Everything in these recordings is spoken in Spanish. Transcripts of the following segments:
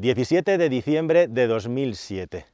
17 de diciembre de 2007.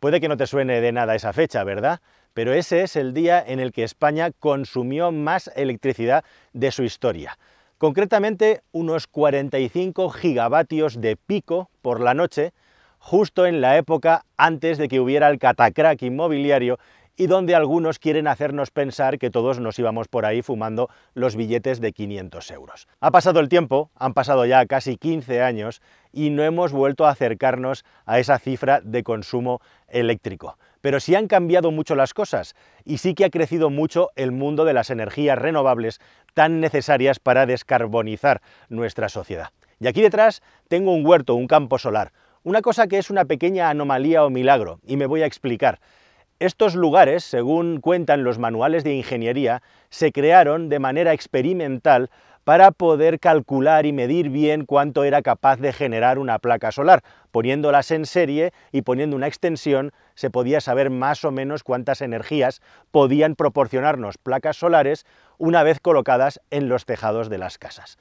Puede que no te suene de nada esa fecha, ¿verdad? Pero ese es el día en el que España consumió más electricidad de su historia. Concretamente, unos 45 gigavatios de pico por la noche, justo en la época antes de que hubiera el catacrack inmobiliario y donde algunos quieren hacernos pensar que todos nos íbamos por ahí fumando los billetes de 500 euros. Ha pasado el tiempo, han pasado ya casi 15 años y no hemos vuelto a acercarnos a esa cifra de consumo eléctrico. Pero sí han cambiado mucho las cosas y sí que ha crecido mucho el mundo de las energías renovables tan necesarias para descarbonizar nuestra sociedad. Y aquí detrás tengo un huerto, un campo solar, una cosa que es una pequeña anomalía o milagro, y me voy a explicar. Estos lugares, según cuentan los manuales de ingeniería, se crearon de manera experimental para poder calcular y medir bien cuánto era capaz de generar una placa solar. Poniéndolas en serie y poniendo una extensión, se podía saber más o menos cuántas energías podían proporcionarnos placas solares una vez colocadas en los tejados de las casas.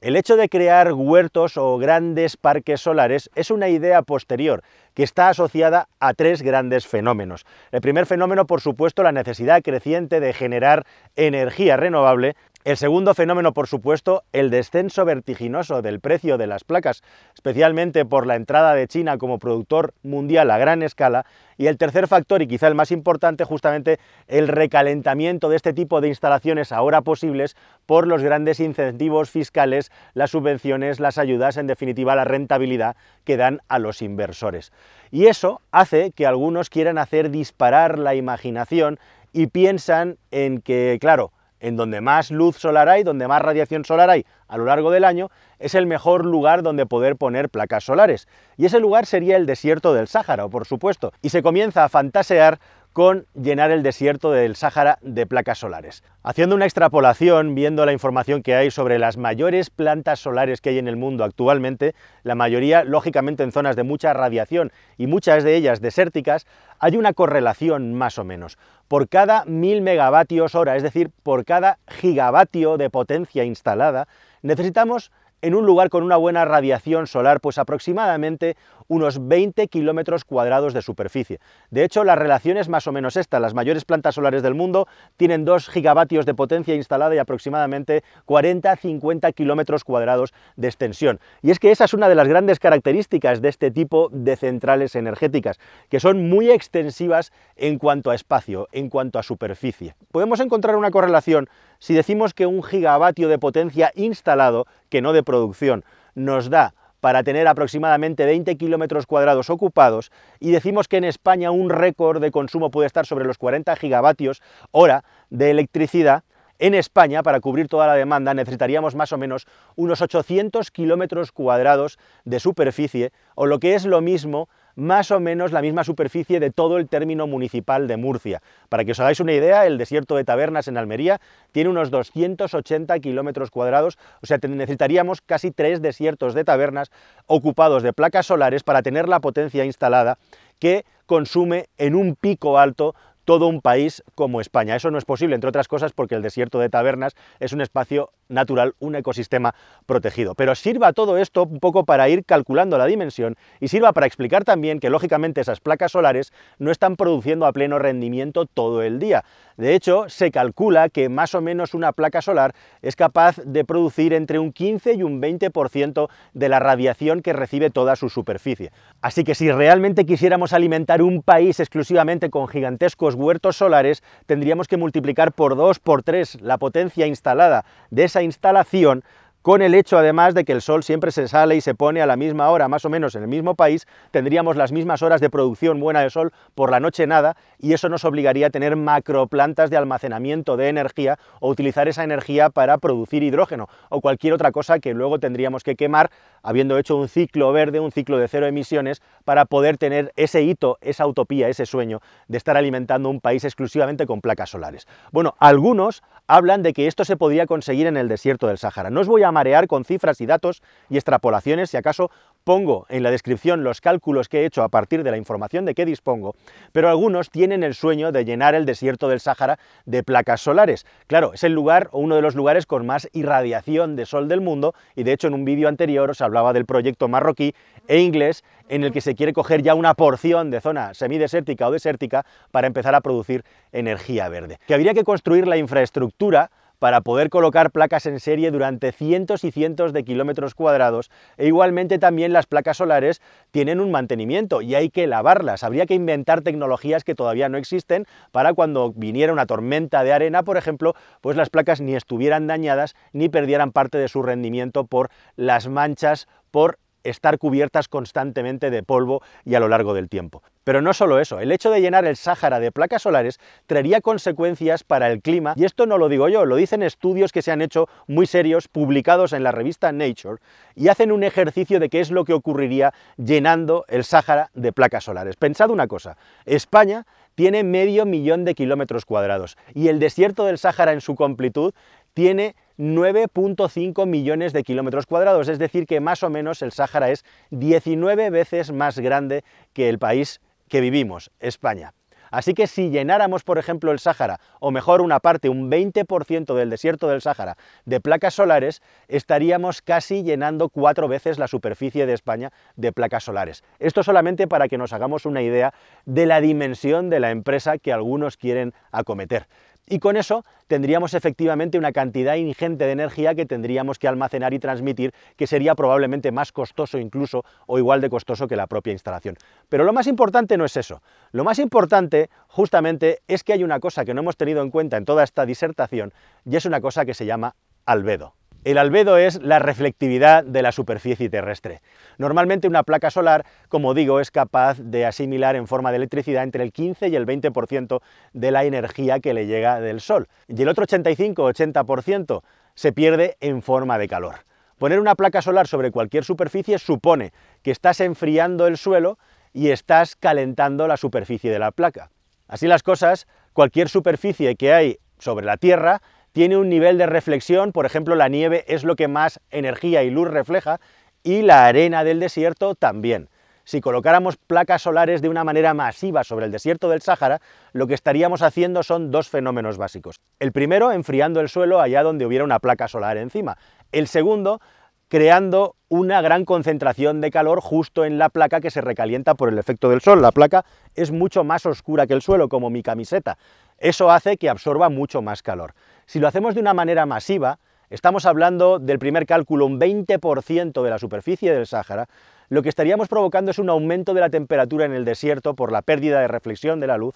El hecho de crear huertos o grandes parques solares es una idea posterior que está asociada a tres grandes fenómenos. El primer fenómeno, por supuesto, la necesidad creciente de generar energía renovable el segundo fenómeno, por supuesto, el descenso vertiginoso del precio de las placas, especialmente por la entrada de China como productor mundial a gran escala. Y el tercer factor, y quizá el más importante, justamente el recalentamiento de este tipo de instalaciones ahora posibles por los grandes incentivos fiscales, las subvenciones, las ayudas, en definitiva la rentabilidad que dan a los inversores. Y eso hace que algunos quieran hacer disparar la imaginación y piensan en que, claro, en donde más luz solar hay, donde más radiación solar hay a lo largo del año, es el mejor lugar donde poder poner placas solares. Y ese lugar sería el desierto del Sáhara, por supuesto. Y se comienza a fantasear con llenar el desierto del Sáhara de placas solares. Haciendo una extrapolación, viendo la información que hay sobre las mayores plantas solares que hay en el mundo actualmente, la mayoría lógicamente en zonas de mucha radiación y muchas de ellas desérticas, hay una correlación más o menos. Por cada mil megavatios hora, es decir, por cada gigavatio de potencia instalada, necesitamos en un lugar con una buena radiación solar, pues aproximadamente unos 20 kilómetros cuadrados de superficie. De hecho, la relación es más o menos esta. Las mayores plantas solares del mundo tienen 2 gigavatios de potencia instalada y aproximadamente 40-50 kilómetros cuadrados de extensión. Y es que esa es una de las grandes características de este tipo de centrales energéticas, que son muy extensivas en cuanto a espacio, en cuanto a superficie. Podemos encontrar una correlación si decimos que un gigavatio de potencia instalado, que no de producción, nos da para tener aproximadamente 20 kilómetros cuadrados ocupados y decimos que en España un récord de consumo puede estar sobre los 40 gigavatios hora de electricidad, en España, para cubrir toda la demanda, necesitaríamos más o menos unos 800 kilómetros cuadrados de superficie, o lo que es lo mismo, más o menos la misma superficie de todo el término municipal de Murcia. Para que os hagáis una idea, el desierto de Tabernas en Almería tiene unos 280 kilómetros cuadrados, o sea, necesitaríamos casi tres desiertos de tabernas ocupados de placas solares para tener la potencia instalada que consume en un pico alto todo un país como España. Eso no es posible, entre otras cosas, porque el desierto de Tabernas es un espacio natural, un ecosistema protegido. Pero sirva todo esto un poco para ir calculando la dimensión y sirva para explicar también que, lógicamente, esas placas solares no están produciendo a pleno rendimiento todo el día. De hecho, se calcula que más o menos una placa solar es capaz de producir entre un 15 y un 20% de la radiación que recibe toda su superficie. Así que si realmente quisiéramos alimentar un país exclusivamente con gigantescos huertos solares, tendríamos que multiplicar por 2, por 3 la potencia instalada de esa instalación con el hecho además de que el sol siempre se sale y se pone a la misma hora, más o menos en el mismo país, tendríamos las mismas horas de producción buena de sol, por la noche nada, y eso nos obligaría a tener macroplantas de almacenamiento de energía o utilizar esa energía para producir hidrógeno o cualquier otra cosa que luego tendríamos que quemar, habiendo hecho un ciclo verde, un ciclo de cero emisiones, para poder tener ese hito, esa utopía, ese sueño de estar alimentando un país exclusivamente con placas solares. Bueno, algunos hablan de que esto se podría conseguir en el desierto del Sáhara. No os voy a marear con cifras y datos y extrapolaciones, si acaso pongo en la descripción los cálculos que he hecho a partir de la información de que dispongo, pero algunos tienen el sueño de llenar el desierto del Sáhara de placas solares. Claro, es el lugar o uno de los lugares con más irradiación de sol del mundo y de hecho en un vídeo anterior os hablaba del proyecto marroquí e inglés en el que se quiere coger ya una porción de zona semidesértica o desértica para empezar a producir energía verde. Que habría que construir la infraestructura para poder colocar placas en serie durante cientos y cientos de kilómetros cuadrados e igualmente también las placas solares tienen un mantenimiento y hay que lavarlas. Habría que inventar tecnologías que todavía no existen para cuando viniera una tormenta de arena, por ejemplo, pues las placas ni estuvieran dañadas ni perdieran parte de su rendimiento por las manchas, por estar cubiertas constantemente de polvo y a lo largo del tiempo. Pero no solo eso, el hecho de llenar el Sáhara de placas solares traería consecuencias para el clima, y esto no lo digo yo, lo dicen estudios que se han hecho muy serios, publicados en la revista Nature, y hacen un ejercicio de qué es lo que ocurriría llenando el Sáhara de placas solares. Pensad una cosa, España tiene medio millón de kilómetros cuadrados, y el desierto del Sáhara en su completud tiene 9.5 millones de kilómetros cuadrados, es decir, que más o menos el Sáhara es 19 veces más grande que el país que vivimos, España. Así que si llenáramos, por ejemplo, el Sáhara, o mejor una parte, un 20% del desierto del Sáhara, de placas solares, estaríamos casi llenando cuatro veces la superficie de España de placas solares. Esto solamente para que nos hagamos una idea de la dimensión de la empresa que algunos quieren acometer y con eso tendríamos efectivamente una cantidad ingente de energía que tendríamos que almacenar y transmitir, que sería probablemente más costoso incluso o igual de costoso que la propia instalación. Pero lo más importante no es eso. Lo más importante justamente es que hay una cosa que no hemos tenido en cuenta en toda esta disertación y es una cosa que se llama albedo. El albedo es la reflectividad de la superficie terrestre. Normalmente una placa solar, como digo, es capaz de asimilar en forma de electricidad entre el 15 y el 20% de la energía que le llega del Sol. Y el otro 85-80% se pierde en forma de calor. Poner una placa solar sobre cualquier superficie supone que estás enfriando el suelo y estás calentando la superficie de la placa. Así las cosas, cualquier superficie que hay sobre la Tierra tiene un nivel de reflexión, por ejemplo la nieve es lo que más energía y luz refleja, y la arena del desierto también. Si colocáramos placas solares de una manera masiva sobre el desierto del Sáhara, lo que estaríamos haciendo son dos fenómenos básicos. El primero, enfriando el suelo allá donde hubiera una placa solar encima. El segundo, creando una gran concentración de calor justo en la placa que se recalienta por el efecto del sol. La placa es mucho más oscura que el suelo, como mi camiseta. Eso hace que absorba mucho más calor. Si lo hacemos de una manera masiva, estamos hablando del primer cálculo, un 20% de la superficie del Sáhara, lo que estaríamos provocando es un aumento de la temperatura en el desierto por la pérdida de reflexión de la luz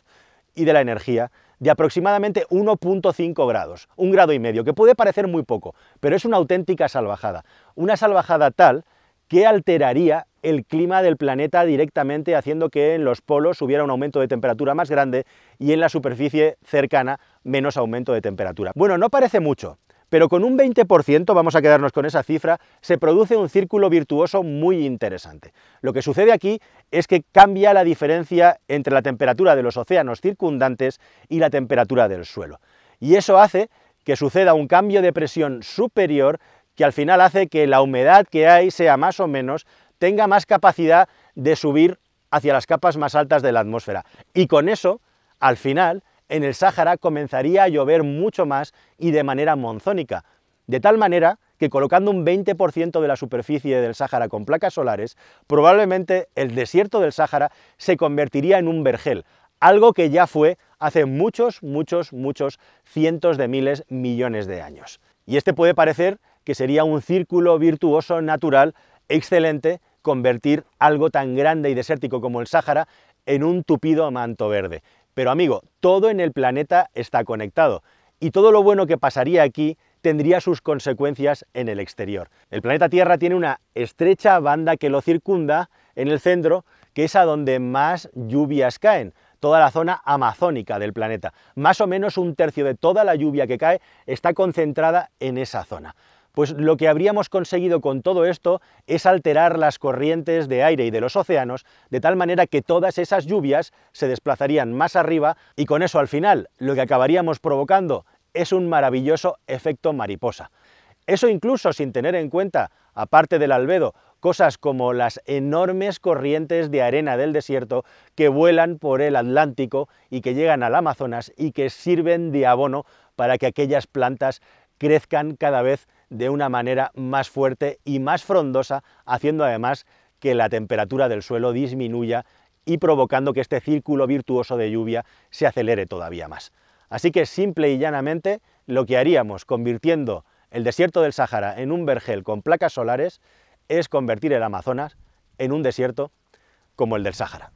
y de la energía de aproximadamente 1.5 grados, un grado y medio, que puede parecer muy poco, pero es una auténtica salvajada. Una salvajada tal que alteraría el clima del planeta directamente, haciendo que en los polos hubiera un aumento de temperatura más grande y en la superficie cercana menos aumento de temperatura. Bueno, no parece mucho, pero con un 20%, vamos a quedarnos con esa cifra, se produce un círculo virtuoso muy interesante. Lo que sucede aquí es que cambia la diferencia entre la temperatura de los océanos circundantes y la temperatura del suelo. Y eso hace que suceda un cambio de presión superior que al final hace que la humedad que hay sea más o menos, tenga más capacidad de subir hacia las capas más altas de la atmósfera. Y con eso, al final, en el Sáhara comenzaría a llover mucho más y de manera monzónica, de tal manera que colocando un 20% de la superficie del Sáhara con placas solares, probablemente el desierto del Sáhara se convertiría en un vergel, algo que ya fue hace muchos, muchos, muchos cientos de miles, millones de años. Y este puede parecer que sería un círculo virtuoso natural excelente convertir algo tan grande y desértico como el Sáhara en un tupido manto verde. Pero amigo, todo en el planeta está conectado y todo lo bueno que pasaría aquí tendría sus consecuencias en el exterior. El planeta Tierra tiene una estrecha banda que lo circunda en el centro, que es a donde más lluvias caen, toda la zona amazónica del planeta. Más o menos un tercio de toda la lluvia que cae está concentrada en esa zona. Pues lo que habríamos conseguido con todo esto es alterar las corrientes de aire y de los océanos de tal manera que todas esas lluvias se desplazarían más arriba y con eso al final lo que acabaríamos provocando es un maravilloso efecto mariposa. Eso incluso sin tener en cuenta, aparte del albedo, cosas como las enormes corrientes de arena del desierto que vuelan por el Atlántico y que llegan al Amazonas y que sirven de abono para que aquellas plantas crezcan cada vez de una manera más fuerte y más frondosa, haciendo además que la temperatura del suelo disminuya y provocando que este círculo virtuoso de lluvia se acelere todavía más. Así que simple y llanamente lo que haríamos convirtiendo el desierto del Sáhara en un vergel con placas solares es convertir el Amazonas en un desierto como el del Sáhara.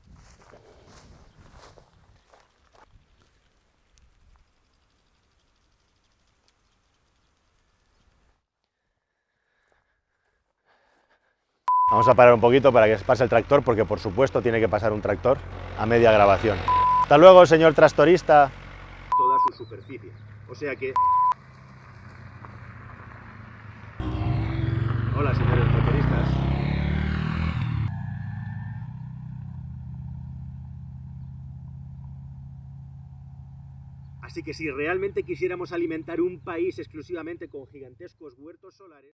Vamos a parar un poquito para que pase el tractor, porque por supuesto tiene que pasar un tractor a media grabación. Hasta luego, señor tractorista. Toda su superficie. O sea que... Hola, señores tractoristas. Así que si realmente quisiéramos alimentar un país exclusivamente con gigantescos huertos solares...